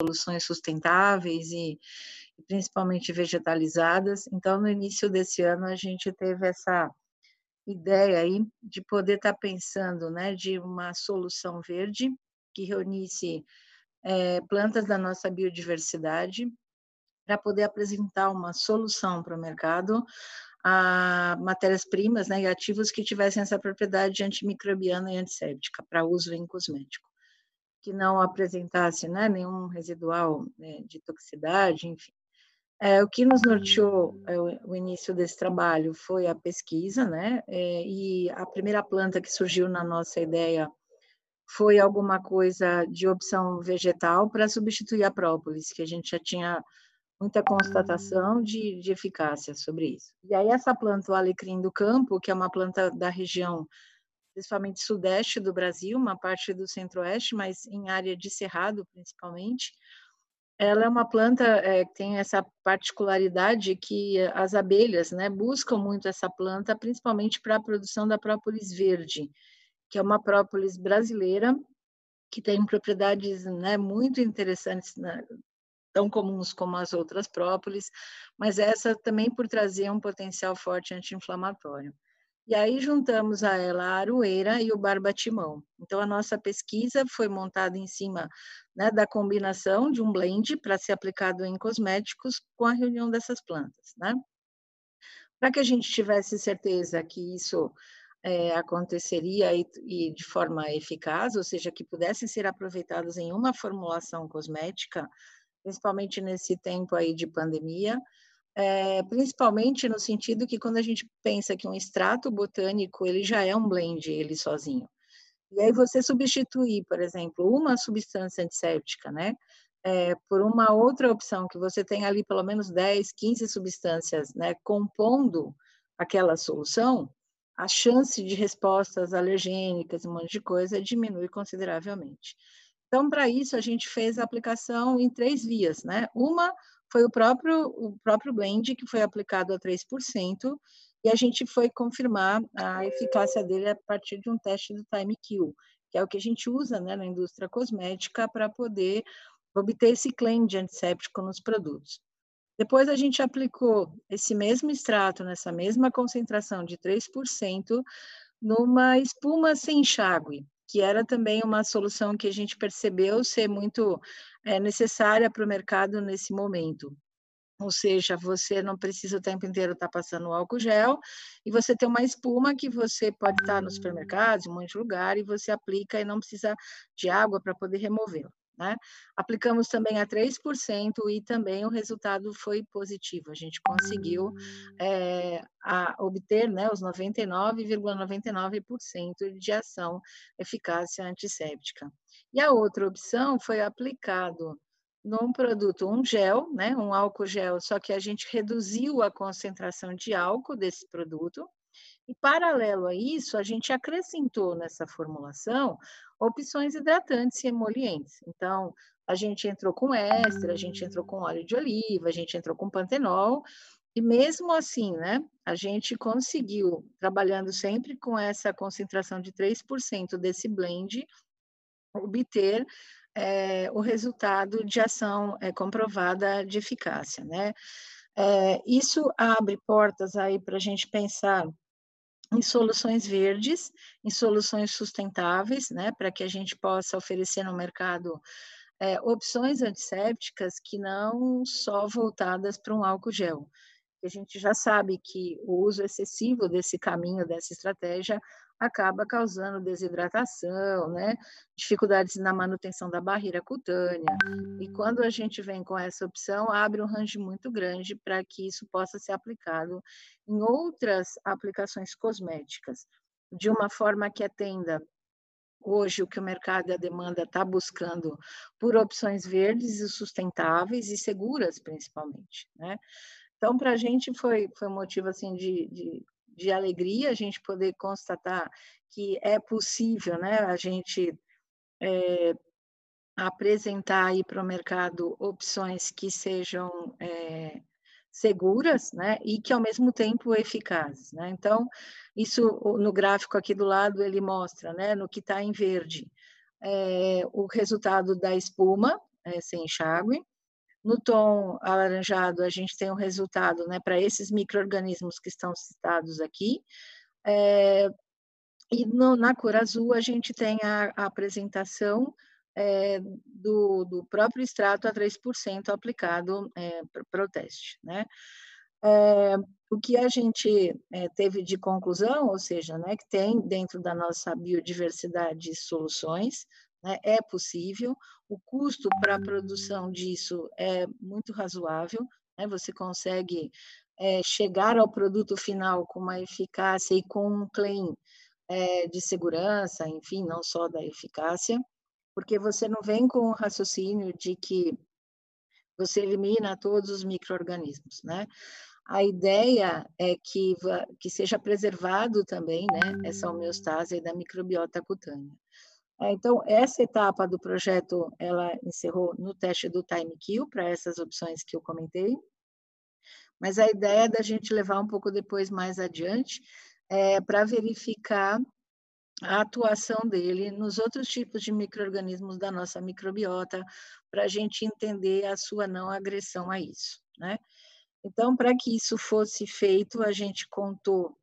soluções sustentáveis e, principalmente vegetalizadas. Então, no início desse ano, a gente teve essa ideia aí de poder estar tá pensando, né, de uma solução verde que reunisse é, plantas da nossa biodiversidade para poder apresentar uma solução para o mercado a matérias-primas né, e ativos que tivessem essa propriedade antimicrobiana e antisséptica para uso em cosmético, que não apresentasse né, nenhum residual né, de toxicidade, enfim. É, o que nos norteou é, o, início desse trabalho foi a pesquisa, né? É, e a primeira planta que surgiu na nossa ideia foi alguma coisa de opção vegetal para substituir a própolis, que a gente já tinha muita constatação de, de eficácia sobre isso. E aí essa planta, o alecrim do campo, que é uma planta da região, principalmente sudeste do Brasil, uma parte do centro-oeste, mas em área de cerrado principalmente, ela é uma planta é, que tem essa particularidade que as abelhas né, buscam muito essa planta, principalmente para a produção da própolis verde, que é uma própolis brasileira que tem propriedades né, muito interessantes, né, tão comuns como as outras própolis, mas essa também por trazer um potencial forte anti-inflamatório. E aí juntamos a ela a aroeira e o barbatimão. Então, a nossa pesquisa foi montada em cima né, da combinação de um blend para ser aplicado em cosméticos com a reunião dessas plantas. Né? Para que a gente tivesse certeza que isso é, aconteceria e, e, de forma eficaz, ou seja, que pudessem ser aproveitados em uma formulação cosmética, principalmente nesse tempo aí de pandemia, é, principalmente no sentido que quando a gente pensa que um extrato botânico ele já é um blend ele sozinho. E aí você substituir, por exemplo, uma substância antisséptica, né, é, por uma outra opção que você tem ali pelo menos 10, 15 substâncias, né, compondo aquela solução, a chance de respostas alergênicas, um monte de coisa, diminui consideravelmente. Então, para isso, a gente fez a aplicação em três vias, né? Uma foi o próprio, o próprio blend, que foi aplicado a 3%, e a gente foi confirmar a eficácia dele a partir de um teste do time kill, que é o que a gente usa né, na indústria cosmética para poder obter esse claim de antisséptico nos produtos. Depois a gente aplicou esse mesmo extrato, nessa mesma concentração de 3%, numa espuma sem enxágue, que era também uma solução que a gente percebeu ser muito é, necessária para o mercado nesse momento. Ou seja, você não precisa o tempo inteiro estar tá passando álcool gel e você tem uma espuma que você pode estar no supermercado, em um monte de lugar, e você aplica e não precisa de água para poder removê-la. Né? Aplicamos também a 3% e também o resultado foi positivo. A gente conseguiu é, a obter né, os 99,99% ,99 de ação eficácia antisséptica. E a outra opção foi aplicado num produto, um gel, né, um álcool gel, só que a gente reduziu a concentração de álcool desse produto, e paralelo a isso, a gente acrescentou nessa formulação opções hidratantes e emolientes. Então, a gente entrou com éster, a gente entrou com óleo de oliva, a gente entrou com pantenol, e mesmo assim, né, a gente conseguiu, trabalhando sempre com essa concentração de 3% desse blend, obter é, o resultado de ação é, comprovada de eficácia, né? É, isso abre portas aí para a gente pensar em soluções verdes, em soluções sustentáveis, né, para que a gente possa oferecer no mercado é, opções antissépticas que não só voltadas para um álcool gel. A gente já sabe que o uso excessivo desse caminho, dessa estratégia, acaba causando desidratação, né? dificuldades na manutenção da barreira cutânea. E quando a gente vem com essa opção, abre um range muito grande para que isso possa ser aplicado em outras aplicações cosméticas, de uma forma que atenda hoje o que o mercado e a demanda está buscando por opções verdes e sustentáveis e seguras, principalmente, né? Então, para a gente foi, foi um motivo assim, de, de de alegria a gente poder constatar que é possível, né, a gente é, apresentar aí para o mercado opções que sejam é, seguras, né, e que ao mesmo tempo eficazes, né. Então, isso no gráfico aqui do lado ele mostra, né, no que está em verde, é, o resultado da espuma, é, sem enxágue. No tom alaranjado, a gente tem um resultado né, para esses micro-organismos que estão citados aqui. É, e no, na cor azul, a gente tem a, a apresentação é, do, do, próprio extrato a 3% aplicado é, para o teste. Né? É, o que a gente é, teve de conclusão, ou seja, né, que tem dentro da nossa biodiversidade soluções, né, é possível, o custo para a produção disso é muito razoável, né, você consegue é, chegar ao produto final com uma eficácia e com um claim é, de segurança, enfim, não só da eficácia, porque você não vem com o raciocínio de que você elimina todos os micro-organismos, né? A ideia é que, que seja preservado também, né, essa homeostase da microbiota cutânea. É, então, essa etapa do projeto, ela encerrou no teste do time kill, para essas opções que eu comentei, mas a ideia é da gente levar um pouco depois, mais adiante, é, para verificar a atuação dele nos outros tipos de micro-organismos da nossa microbiota, para a gente entender a sua não agressão a isso, né? Então, para que isso fosse feito, a gente contou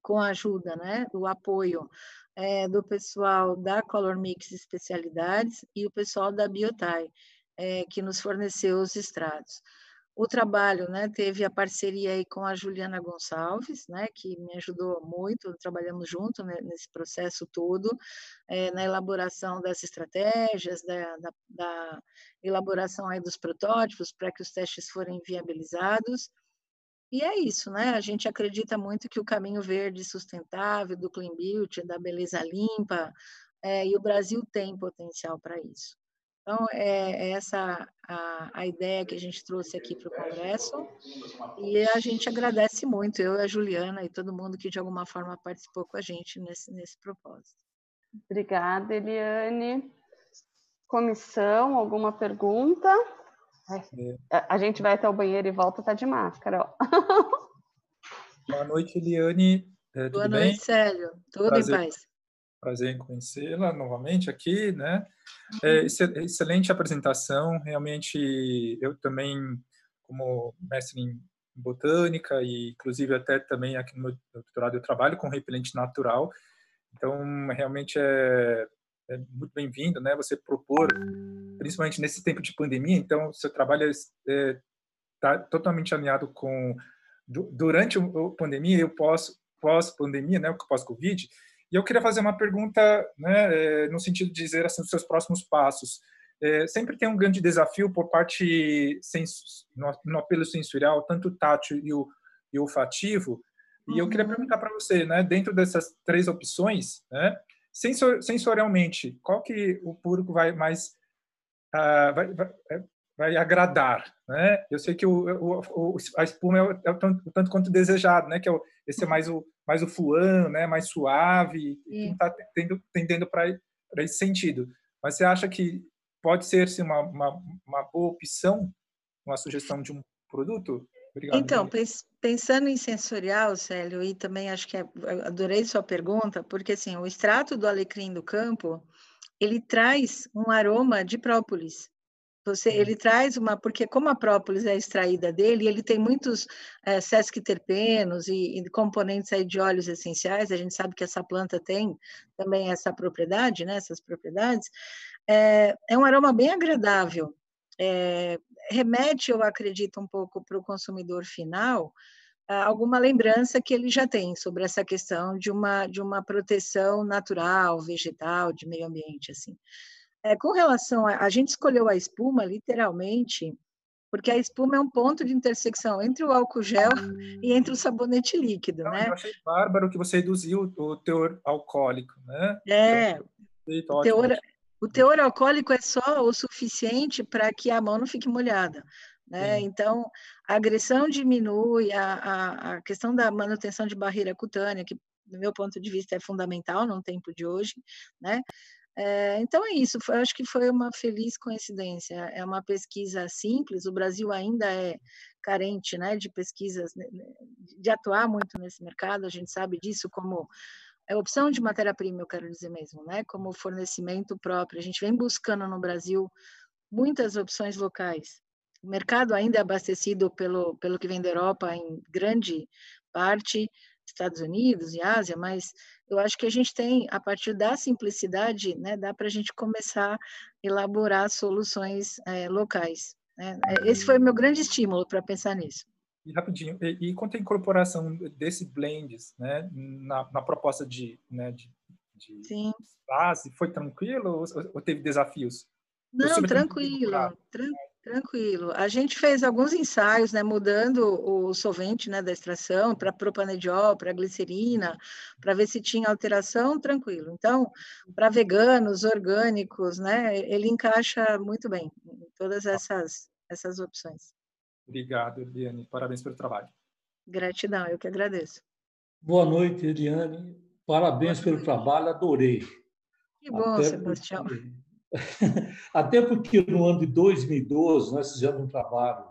com a ajuda, né, do apoio é, do pessoal da Color Mix Especialidades e o pessoal da Biotai, é, que nos forneceu os estrados. O trabalho, né, teve a parceria aí com a Juliana Gonçalves, né, que me ajudou muito, trabalhamos junto nesse processo todo, é, na elaboração das estratégias, da, da, da elaboração aí dos protótipos para que os testes forem viabilizados, e é isso, né? A gente acredita muito que o caminho verde sustentável, do clean beauty, da beleza limpa, é, e o Brasil tem potencial para isso. Então, é, é essa a, a, ideia que a gente trouxe aqui para o Congresso, e a gente agradece muito, eu e a Juliana e todo mundo que de alguma forma participou com a gente nesse, nesse propósito. Obrigada, Eliane. Comissão, alguma pergunta? É. A gente vai até o banheiro e volta, tá de máscara, ó. Boa noite, Eliane. É, Boa noite, bem? Célio. Tudo prazer, em paz. Prazer em conhecê-la novamente aqui, né? É, uhum. excelente apresentação. Realmente, eu também, como mestre em botânica e, inclusive, até também aqui no meu doutorado eu trabalho com repelente natural. Então, realmente é é muito bem-vindo, né? Você propor, principalmente nesse tempo de pandemia, então seu trabalho está é, tá totalmente alinhado com durante a pandemia e o pós pandemia, né? O pós Covid. E eu queria fazer uma pergunta, né? É, no sentido de dizer assim, os seus próximos passos. É, sempre tem um grande desafio por parte sens, no, no apelo sensorial, tanto tátil e o, e olfativo. E eu queria uhum. perguntar para você, né? Dentro dessas três opções, né? Sensor, sensorialmente, qual que o público vai mais uh, vai, vai, é, vai, agradar, né? Eu sei que o, o, a espuma é o, é o, tanto, o, tanto, quanto desejado, né? Que é o, esse é mais o mais o fluan, né? Mais suave, e está tendendo para esse sentido. Mas você acha que pode ser sim, uma, uma, uma boa opção, uma sugestão de um produto? Obrigado. Então, pensando em sensorial, Célio, e também acho que é, adorei sua pergunta, porque assim, o extrato do alecrim do campo, ele traz um aroma de própolis. Você, ele traz uma, porque como a própolis é extraída dele, ele tem muitos é, sesquiterpenos e, e, componentes aí de óleos essenciais, a gente sabe que essa planta tem também essa propriedade, né, essas propriedades, é, é um aroma bem agradável, é, remete, eu acredito, um pouco para o consumidor final alguma lembrança que ele já tem sobre essa questão de uma, de uma proteção natural, vegetal, de meio ambiente, assim. É, com relação a, a gente escolheu a espuma, literalmente, porque a espuma é um ponto de intersecção entre o álcool gel e entre o sabonete líquido, Não, né? Eu achei bárbaro que você reduziu o teor alcoólico, né? É, o teor, o teor alcoólico é só o suficiente para que a mão não fique molhada. Né? Então, a agressão diminui, a, a, a, questão da manutenção de barreira cutânea, que, do meu ponto de vista, é fundamental no tempo de hoje. Né? É, então, é isso. Eu acho que foi uma feliz coincidência. É uma pesquisa simples, o Brasil ainda é carente né, de pesquisas, né, de atuar muito nesse mercado, a gente sabe disso como é opção de matéria-prima, eu quero dizer mesmo, né? Como fornecimento próprio. A gente vem buscando no Brasil muitas opções locais. O mercado ainda é abastecido pelo, pelo que vem da Europa em grande parte, Estados Unidos e Ásia, mas eu acho que a gente tem, a partir da simplicidade, né, dá para a gente começar a elaborar soluções é, locais. Né? Esse foi meu grande estímulo para pensar nisso. E rapidinho, e, e quanto à incorporação desse blends né, na, na proposta de, né, de, de Sim. base, foi tranquilo ou, ou teve desafios? Não, tranquilo, tranquilo. Tranquilo. A gente fez alguns ensaios, né, mudando o solvente, né, da extração para propanediol, para glicerina, para ver se tinha alteração, tranquilo. Então, para veganos, orgânicos, né, ele encaixa muito bem em todas essas essas opções. Obrigado, Eliane. Parabéns pelo trabalho. Gratidão, eu que agradeço. Boa noite, Eliane. Parabéns pelo trabalho, adorei. Que bom, Até Sebastião. Porque Até porque no ano de 2012 nós fizemos um trabalho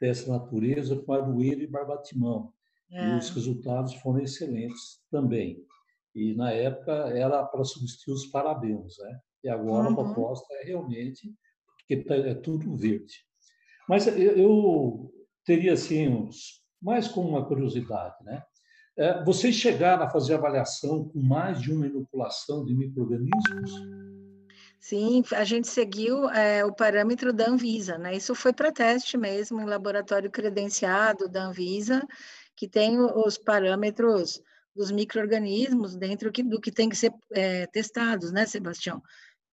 dessa natureza com Aroeira e Barbatimão. É. E os resultados foram excelentes também. E na época era para substituir os parabéns, né? E agora uhum. a proposta é realmente porque tá, é tudo verde. Mas eu, teria assim uns, mais como uma curiosidade, né? É, vocês chegaram a fazer avaliação com mais de uma inoculação de microrganismos? Sim, a gente seguiu é, o parâmetro da Anvisa, né? Isso foi para teste mesmo, em laboratório credenciado da Anvisa, que tem os parâmetros dos micro-organismos dentro do que tem que ser é, testados, né, Sebastião?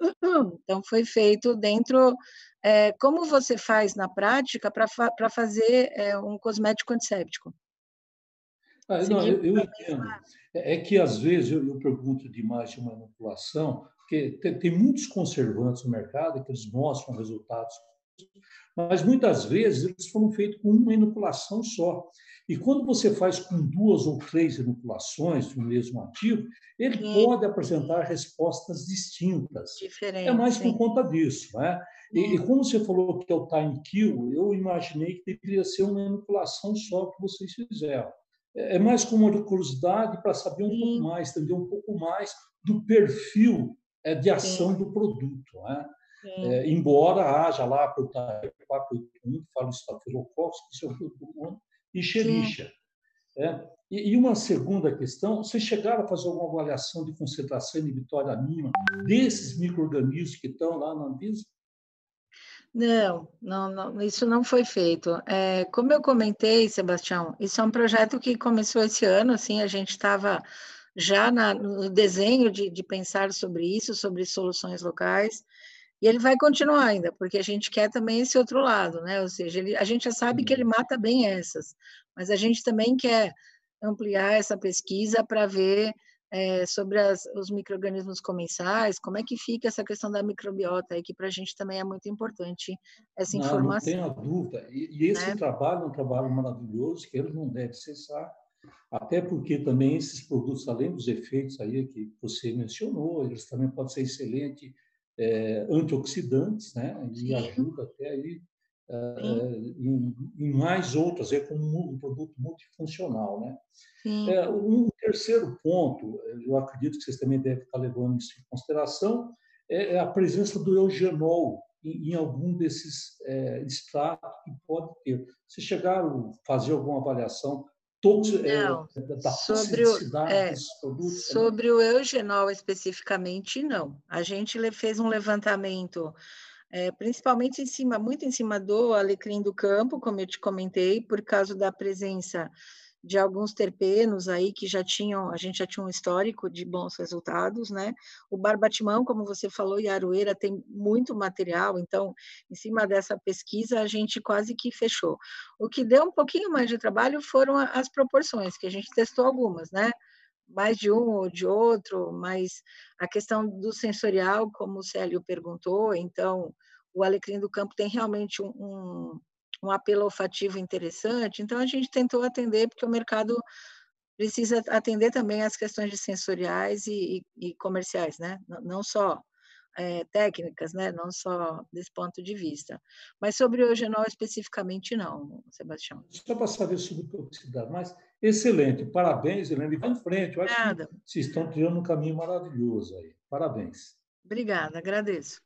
Então, foi feito dentro. É, como você faz na prática para fa fazer é, um cosmético antisséptico? Ah, não, eu, eu entendo. É, é que, às vezes, eu, eu pergunto demais de manipulação, porque tem, tem muitos conservantes no mercado que eles mostram resultados, mas muitas vezes eles foram feitos com uma inoculação só. E quando você faz com duas ou três inoculações do mesmo ativo, ele sim. pode apresentar respostas distintas. Diferente, é mais por conta disso. Né? E, e, como você falou que é o time kill, eu imaginei que deveria ser uma inoculação só que vocês fizeram. É, é mais como uma curiosidade para saber um sim. pouco mais, entender um pouco mais do perfil é, de ação Sim. do produto. Né? É, embora haja lá para o 481, que fala estafilococcus, que é e xerixa. É, e, e, uma segunda questão, vocês chegaram a fazer alguma avaliação de concentração inibitória mínima desses micro-organismos que estão lá na Anvisa? Não, não, não, isso não foi feito. É, como eu comentei, Sebastião, isso é um projeto que começou esse ano, assim, a gente estava já na, no desenho de, de pensar sobre isso, sobre soluções locais, e ele vai continuar ainda, porque a gente quer também esse outro lado, né? Ou seja, ele, a gente já sabe que ele uhum. mata bem essas, mas a gente também quer ampliar essa pesquisa para ver é, sobre as, os micro-organismos comensais, como é que fica essa questão da microbiota aí, que para a gente também é muito importante essa não, informação. Não tenho dúvida. E, e esse né? trabalho é um trabalho maravilhoso que ele não deve cessar, até porque também esses produtos, além dos efeitos aí que você mencionou, eles também podem ser excelentes é, antioxidantes, né? E Sim. ajuda até aí é, em, em, mais outras, é como um produto multifuncional, né? É, um terceiro ponto, eu acredito que vocês também devem estar levando isso em consideração, é, é a presença do eugenol em, em algum desses é, extratos que pode ter. Vocês chegaram a fazer alguma avaliação é, não, da sobre o, é, produtos, sobre o eugenol especificamente, não. A gente fez um levantamento, é, principalmente em cima, muito em cima do alecrim do campo, como eu te comentei, por causa da presença de alguns terpenos aí que já tinham, a gente já tinha um histórico de bons resultados, né? O barbatimão, como você falou, e a aroeira tem muito material, então, em cima dessa pesquisa, a gente quase que fechou. O que deu um pouquinho mais de trabalho foram as proporções, que a gente testou algumas, né? Mais de um ou de outro, mas a questão do sensorial, como o Célio perguntou, então, o alecrim do campo tem realmente um um apelo olfativo interessante. Então, a gente tentou atender, porque o mercado precisa atender também as questões de sensoriais e, e, e comerciais, né? Não só é, técnicas, né? Não só desse ponto de vista. Mas sobre o eugenol especificamente, não, Sebastião. Só para saber sobre toxicidade, mas excelente, parabéns, Helena, vai em frente. Eu acho Obrigada. que vocês estão criando um caminho maravilhoso aí. Parabéns. Obrigada, agradeço.